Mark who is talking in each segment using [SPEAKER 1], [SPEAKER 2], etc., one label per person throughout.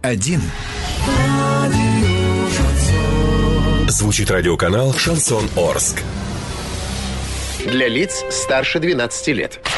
[SPEAKER 1] Один. Звучит радиоканал «Шансон Орск».
[SPEAKER 2] Для лиц старше 12 лет.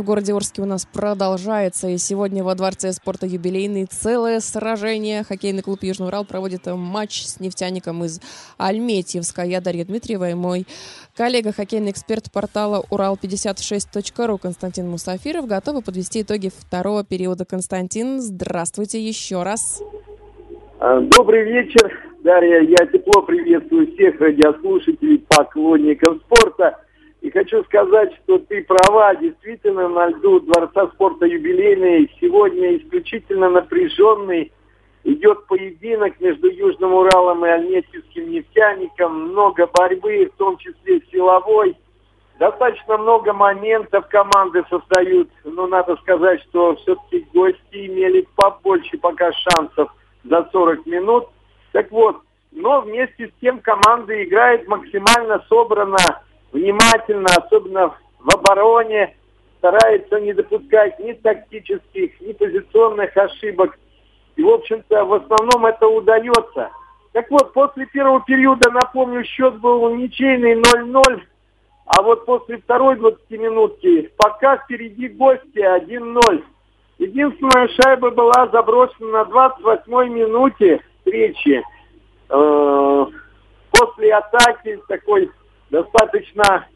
[SPEAKER 3] в городе Орске у нас продолжается. И сегодня во Дворце спорта юбилейный целое сражение. Хоккейный клуб Южный Урал проводит матч с нефтяником из Альметьевска. Я Дарья Дмитриева и мой коллега, хоккейный эксперт портала Урал56.ру Константин Мусафиров готовы подвести итоги второго периода. Константин, здравствуйте еще раз.
[SPEAKER 4] А, добрый вечер, Дарья. Я тепло приветствую всех радиослушателей, поклонников спорта. И хочу сказать, что ты права, действительно, на льду Дворца спорта юбилейный сегодня исключительно напряженный. Идет поединок между Южным Уралом и Альметьевским нефтяником. Много борьбы, в том числе силовой. Достаточно много моментов команды создают. Но надо сказать, что все-таки гости имели побольше пока шансов за 40 минут. Так вот, но вместе с тем команда играет максимально собрано внимательно, особенно в обороне, старается не допускать ни тактических, ни позиционных ошибок. И, в общем-то, в основном это удается. Так вот, после первого периода, напомню, счет был ничейный 0-0. А вот после второй 20 минутки пока впереди гости 1-0. Единственная шайба была заброшена на 28-й минуте встречи. Э, после атаки такой достаточно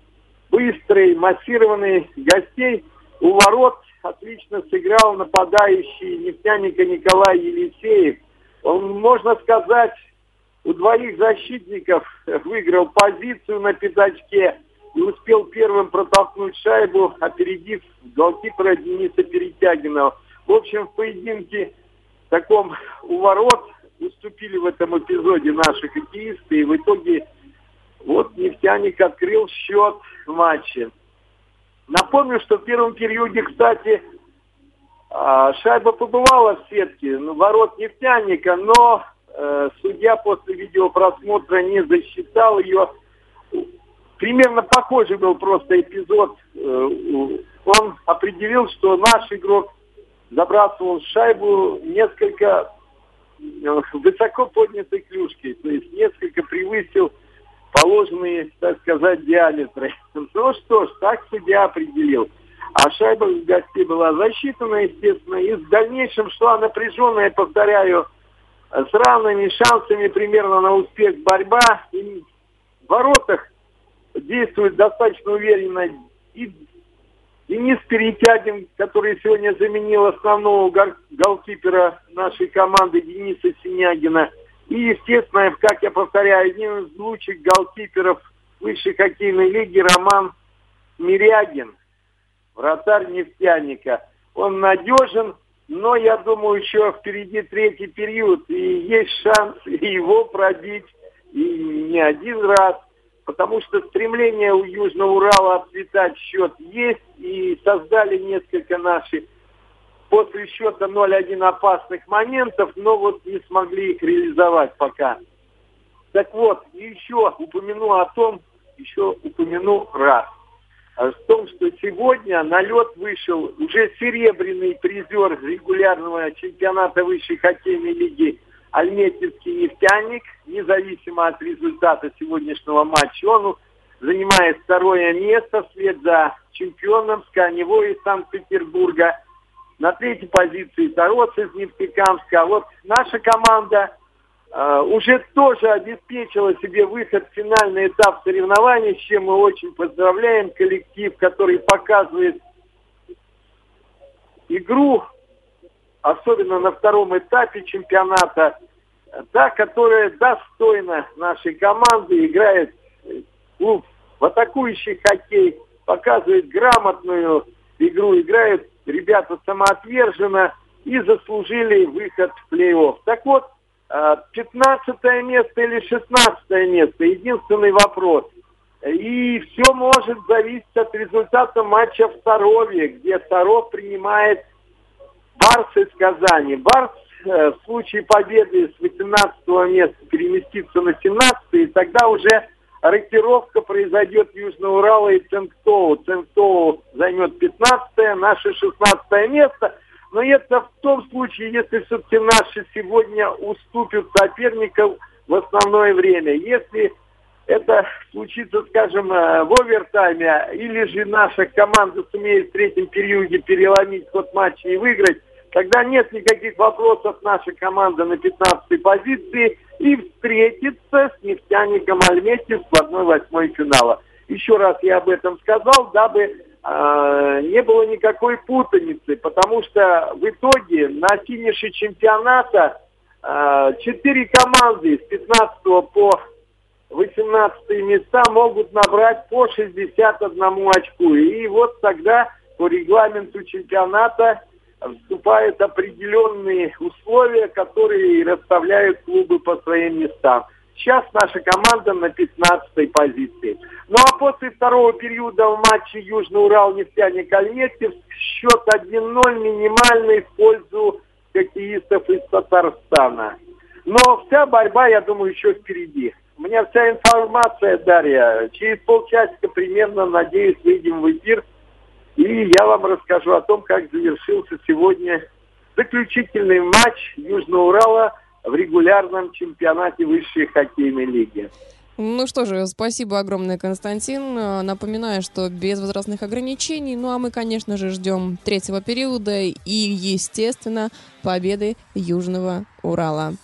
[SPEAKER 4] быстрый, массированный гостей. У ворот отлично сыграл нападающий нефтяника Николай Елисеев. Он, можно сказать, у двоих защитников выиграл позицию на пятачке и успел первым протолкнуть шайбу, опередив голкипера Дениса Перетягинова. В общем, в поединке таком у ворот уступили в этом эпизоде наши хоккеисты, и в итоге вот нефтяник открыл счет в матче. Напомню, что в первом периоде, кстати, а, шайба побывала в сетке ну, ворот нефтяника, но э, судья после видеопросмотра не засчитал ее. Примерно похожий был просто эпизод. Э, он определил, что наш игрок забрасывал шайбу несколько э, высоко поднятой клюшкой, то есть несколько превысил положенные, так сказать, диаметры. Ну что ж, так судья определил. А шайба в гостей была засчитана, естественно, и в дальнейшем шла напряженная, повторяю, с равными шансами примерно на успех борьба. И в воротах действует достаточно уверенно и Денис Перетягин, который сегодня заменил основного голкипера нашей команды Дениса Синягина – и, естественно, как я повторяю, один из лучших голкиперов высшей хоккейной лиги Роман Мирягин, вратарь нефтяника. Он надежен, но я думаю, еще впереди третий период, и есть шанс его пробить, и не один раз, потому что стремление у Южного Урала отцветать счет есть, и создали несколько наших после счета 0-1 опасных моментов, но вот не смогли их реализовать пока. Так вот, еще упомяну о том, еще упомяну раз, о том, что сегодня на лед вышел уже серебряный призер регулярного чемпионата высшей хоккейной лиги Альметьевский нефтяник, независимо от результата сегодняшнего матча. Он занимает второе место вслед за чемпионом с Каневой из Санкт-Петербурга – на третьей позиции Тарос из Нефтекамска. А вот наша команда э, уже тоже обеспечила себе выход в финальный этап соревнований, с чем мы очень поздравляем коллектив, который показывает игру, особенно на втором этапе чемпионата, та, которая достойна нашей команды, играет клуб в атакующий хоккей, показывает грамотную игру, играет ребята самоотверженно, и заслужили выход в плей-офф. Так вот, 15 э, место или 16 место, единственный вопрос. И все может зависеть от результата матча в Сарове, где Саров принимает Барс из Казани. Барс э, в случае победы с 18 места переместится на 17 и тогда уже рокировка произойдет Южного Урала и Ценктоу. Ценктоу займет 15 наше 16 место. Но это в том случае, если все-таки наши сегодня уступят соперникам в основное время. Если это случится, скажем, э, в овертайме, или же наша команда сумеет в третьем периоде переломить ход матча и выиграть, тогда нет никаких вопросов наша команда на 15-й позиции и встретится с нефтяником Альметьев в 1-8 финала. Еще раз я об этом сказал, дабы э, не было никакой путаницы, потому что в итоге на финише чемпионата э, 4 команды с 15 по 18 места могут набрать по 61 очку. И вот тогда по регламенту чемпионата вступают определенные условия, которые расставляют клубы по своим местам. Сейчас наша команда на 15 позиции. Ну а после второго периода в матче Южный Урал нефтяник Альметьев счет 1-0 минимальный в пользу хоккеистов из Татарстана. Но вся борьба, я думаю, еще впереди. У меня вся информация, Дарья. Через полчасика примерно, надеюсь, выйдем в эфир и я вам расскажу о том, как завершился сегодня заключительный матч Южного Урала в регулярном чемпионате высшей хоккейной лиги.
[SPEAKER 3] Ну что же, спасибо огромное, Константин. Напоминаю, что без возрастных ограничений. Ну а мы, конечно же, ждем третьего периода и, естественно, победы Южного Урала.